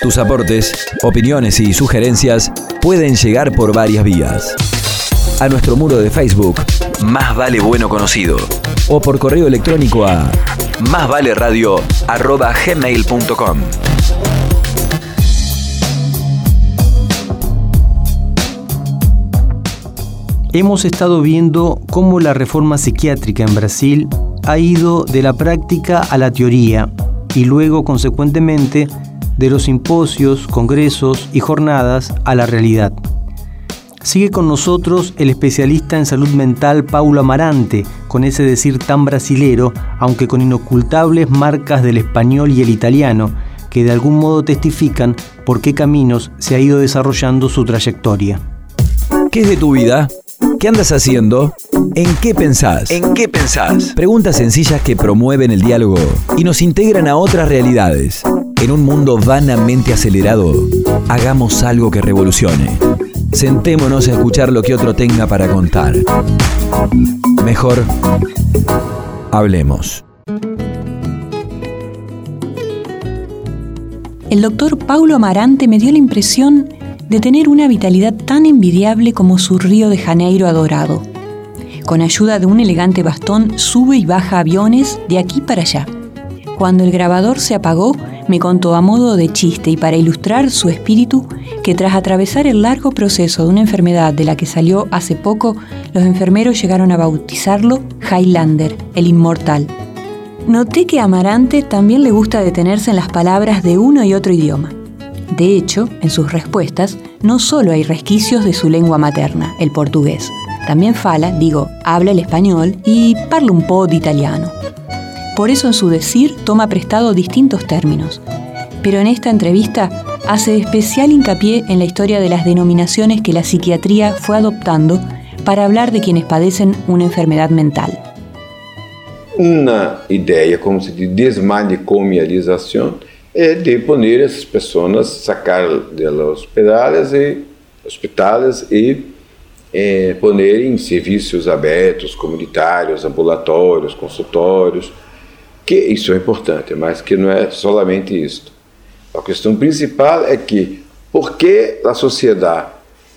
Tus aportes, opiniones y sugerencias pueden llegar por varias vías. A nuestro muro de Facebook, Más Vale Bueno Conocido, o por correo electrónico a másvaleradio.gmail.com. Hemos estado viendo cómo la reforma psiquiátrica en Brasil ha ido de la práctica a la teoría y luego, consecuentemente, de los simposios, congresos y jornadas a la realidad. Sigue con nosotros el especialista en salud mental Paulo Amarante, con ese decir tan brasilero, aunque con inocultables marcas del español y el italiano, que de algún modo testifican por qué caminos se ha ido desarrollando su trayectoria. ¿Qué es de tu vida? ¿Qué andas haciendo? ¿En qué pensás? ¿En qué pensás? Preguntas sencillas que promueven el diálogo y nos integran a otras realidades. En un mundo vanamente acelerado, hagamos algo que revolucione. Sentémonos a escuchar lo que otro tenga para contar. Mejor, hablemos. El doctor Paulo Amarante me dio la impresión de tener una vitalidad tan envidiable como su Río de Janeiro adorado. Con ayuda de un elegante bastón sube y baja aviones de aquí para allá. Cuando el grabador se apagó, me contó a modo de chiste y para ilustrar su espíritu que tras atravesar el largo proceso de una enfermedad de la que salió hace poco, los enfermeros llegaron a bautizarlo Highlander, el inmortal. Noté que Amarante también le gusta detenerse en las palabras de uno y otro idioma. De hecho, en sus respuestas no solo hay resquicios de su lengua materna, el portugués, también fala, digo, habla el español y parla un po' de italiano. Por eso en su decir toma prestado distintos términos. Pero en esta entrevista hace especial hincapié en la historia de las denominaciones que la psiquiatría fue adoptando para hablar de quienes padecen una enfermedad mental. Una idea como se de desmanicomialización es de poner a essas pessoas, sacar de los hospitales e, hospitales e é, poner em serviços abertos, comunitários, ambulatórios, consultórios, que isso é importante, mas que não é somente isso. A questão principal é que por que a sociedade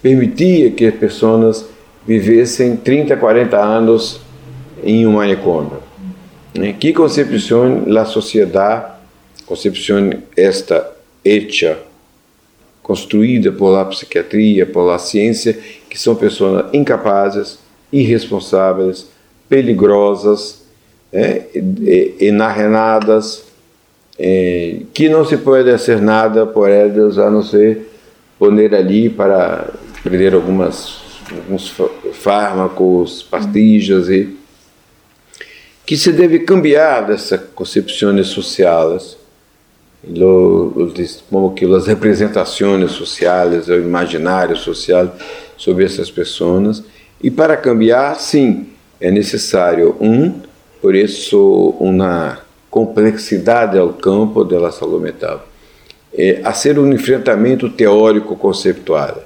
permitia que as pessoas vivessem 30, 40 anos em um manicômio? Né? Que concepção a sociedade, concepção esta hecha, construída por la psiquiatria, por la ciência, que são pessoas incapazes, irresponsáveis, peligrosas, é, enarrenadas, é, que não se pode fazer nada por elas a não ser poner ali para prender algumas alguns fármacos, pastilhas e que se deve cambiar dessas concepções sociais como que as representações sociais, o imaginário social sobre essas pessoas. E para cambiar, sim, é necessário um, por isso, uma complexidade ao campo saúde mental. É, a ser um enfrentamento teórico conceptual.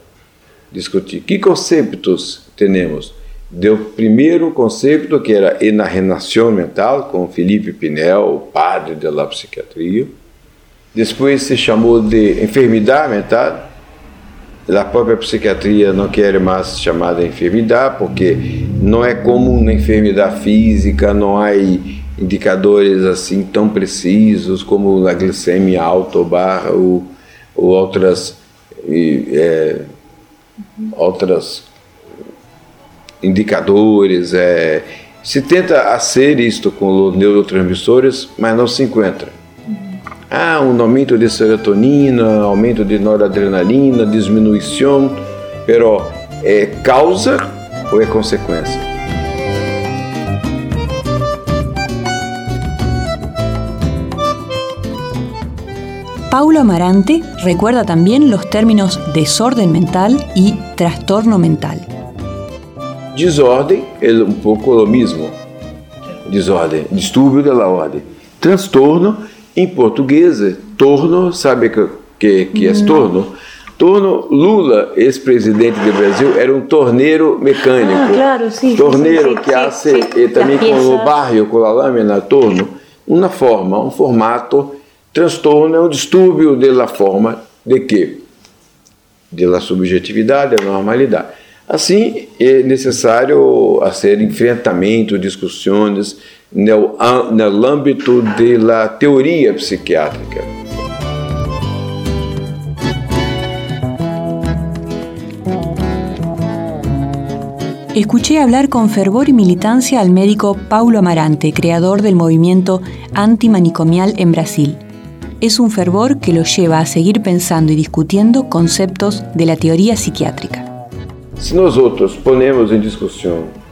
Discutir que conceitos temos. Deu primeiro conceito que era enarenação mental, com Felipe Pinel, o padre da psiquiatria depois se chamou de enfermidade mental. A própria psiquiatria não quer mais chamar de enfermidade, porque não é como uma enfermidade física, não há indicadores assim tão precisos como a glicemia alta ou baixa ou, ou outras, é, outras indicadores. É, se tenta fazer isto com neurotransmissores, mas não se encontra. Ah, um aumento de serotonina, aumento de noradrenalina, diminuição, pero é causa ou é consequência? Paulo Amarante recuerda también los términos desorden mental y trastorno mental. Desordem é um pouco o mesmo. Desordem, distúrbio da ordem. Transtorno em português, torno, sabe que, que, que é torno? Torno, Lula, ex-presidente do Brasil, era um torneiro mecânico. Ah, claro, sim. Torneiro sim, sim, que hace sim, também com o barrio, com a lâmina, torno. Uma forma, um formato transtorno é um distúrbio da forma de que? Da subjetividade, da normalidade. Assim, é necessário fazer enfrentamento, discussões no, âmbito da teoria psiquiátrica. Escuché hablar con fervor y militancia al médico Paulo Amarante, creador del movimiento antimanicomial en Brasil. Es un fervor que lo lleva a seguir pensando y discutiendo conceptos de la teoría psiquiátrica. Si nosotros ponemos en discusión,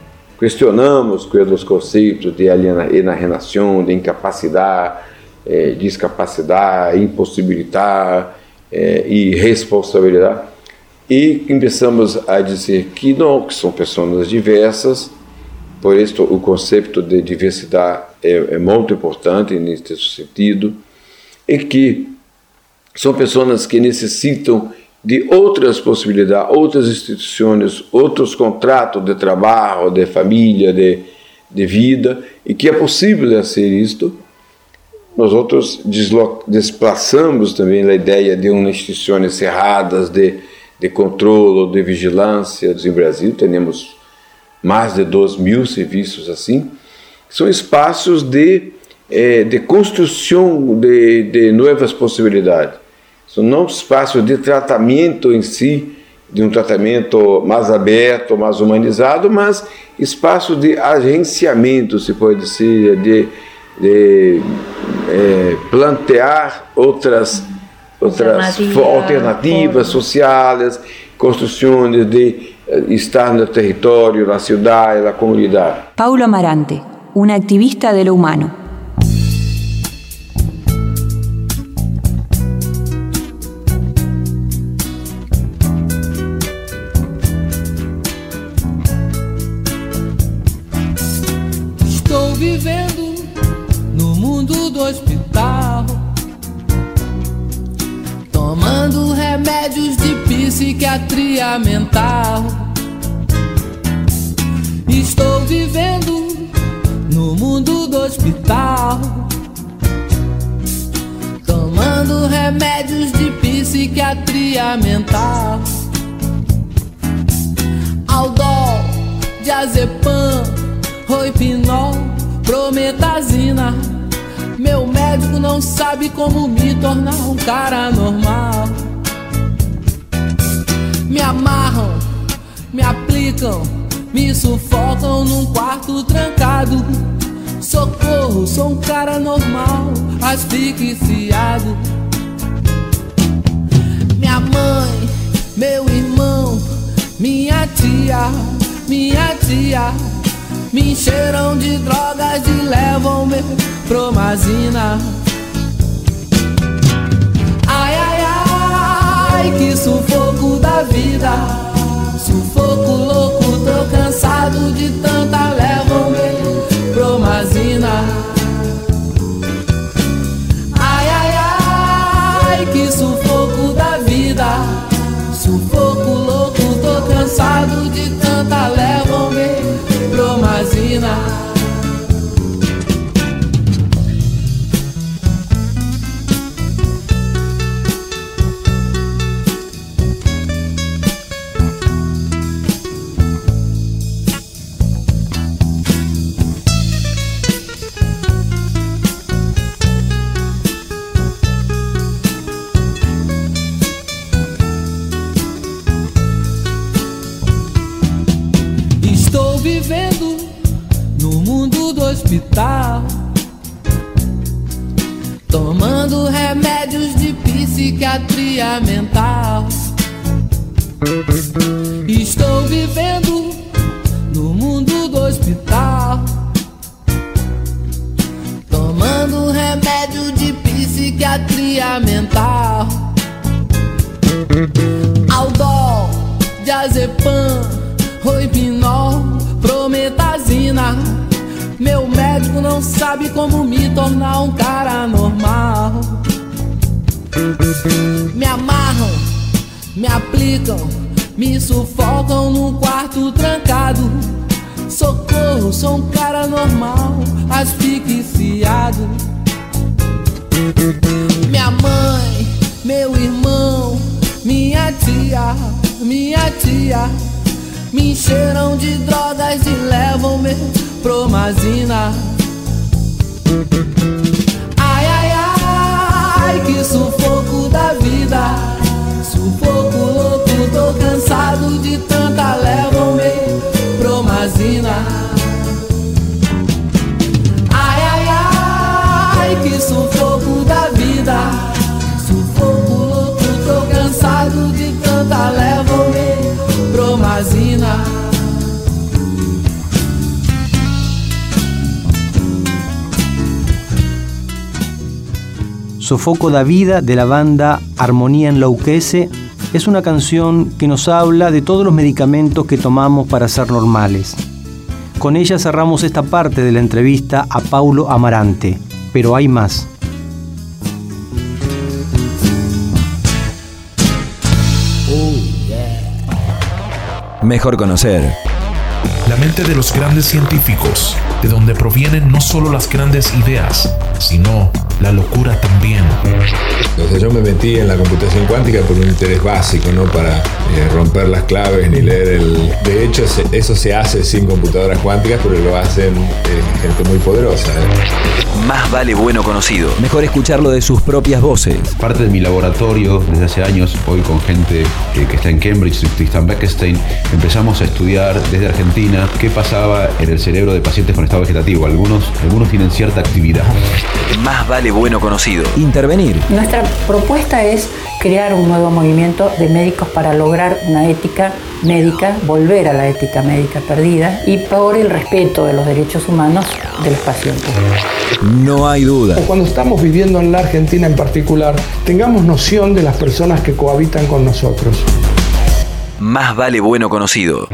cuestionamos los conceptos de alienación, de incapacidad, eh, discapacidad, imposibilidad eh, y responsabilidad, e começamos a dizer que não, que são pessoas diversas, por isso o conceito de diversidade é, é muito importante nesse sentido, e que são pessoas que necessitam de outras possibilidades, outras instituições, outros contratos de trabalho, de família, de, de vida, e que é possível fazer isto. Nós outros desplaçamos também a ideia de umas instituições cerradas, de de controle, de vigilância em Brasil, temos mais de 2 mil serviços assim, são espaços de, eh, de construção de, de novas possibilidades. Não espaços de tratamento em si, de um tratamento mais aberto, mais humanizado, mas espaço de agenciamento, se pode dizer, de, de é, plantear outras outras alternativas sociais, construções de eh, estar no território, na cidade, na comunidade. Paulo Amarante, um activista de lo humano. Do hospital Tomando remédios de psiquiatria mental. Estou vivendo no mundo do hospital. Tomando remédios de psiquiatria mental. Aldol, diazepam, roipinol, prometazina meu médico não sabe como me tornar um cara normal. Me amarram, me aplicam, me sufocam num quarto trancado. Socorro, sou um cara normal, asfixiado. Minha mãe, meu irmão, minha tia, minha tia, me encheram de drogas e levam meu promazina. Ai, ai, ai, que sufoco da vida. Hospital. Tomando remédios de psiquiatria mental. Estou vivendo no mundo do hospital. Tomando remédio de psiquiatria mental. Aldol, diazepam, roipinol, médico não sabe como me tornar um cara normal. Me amarram, me aplicam, me sufocam num quarto trancado. Socorro, sou um cara normal, asfixiado. Minha mãe, meu irmão, minha tia, minha tia me encheram de drogas e levam-me promazina. Ai, ai, ai, que sufoco Sofoco da Vida de la banda Armonía Enlouquece es una canción que nos habla de todos los medicamentos que tomamos para ser normales. Con ella cerramos esta parte de la entrevista a Paulo Amarante, pero hay más. Mejor conocer. La mente de los grandes científicos, de donde provienen no solo las grandes ideas, sino la locura también. Entonces yo me metí en la computación cuántica por un interés básico, no para eh, romper las claves ni leer el... De hecho, se- eso se hace sin computadoras cuánticas, pero lo hacen eh, gente muy poderosa. ¿eh? Más vale bueno conocido. Mejor escucharlo de sus propias voces. Parte de mi laboratorio desde hace años, hoy con gente que, que está en Cambridge, Tristan Beckstein, empezamos a estudiar desde Argentina qué pasaba en el cerebro de pacientes con estado vegetativo. Algunos, algunos tienen cierta actividad. Más vale bueno conocido. Intervenir. Nuestra propuesta es crear un nuevo movimiento de médicos para lograr una ética médica, volver a la ética médica perdida y por el respeto de los derechos humanos de los pacientes. No hay duda. Cuando estamos viviendo en la Argentina en particular, tengamos noción de las personas que cohabitan con nosotros. Más vale bueno conocido.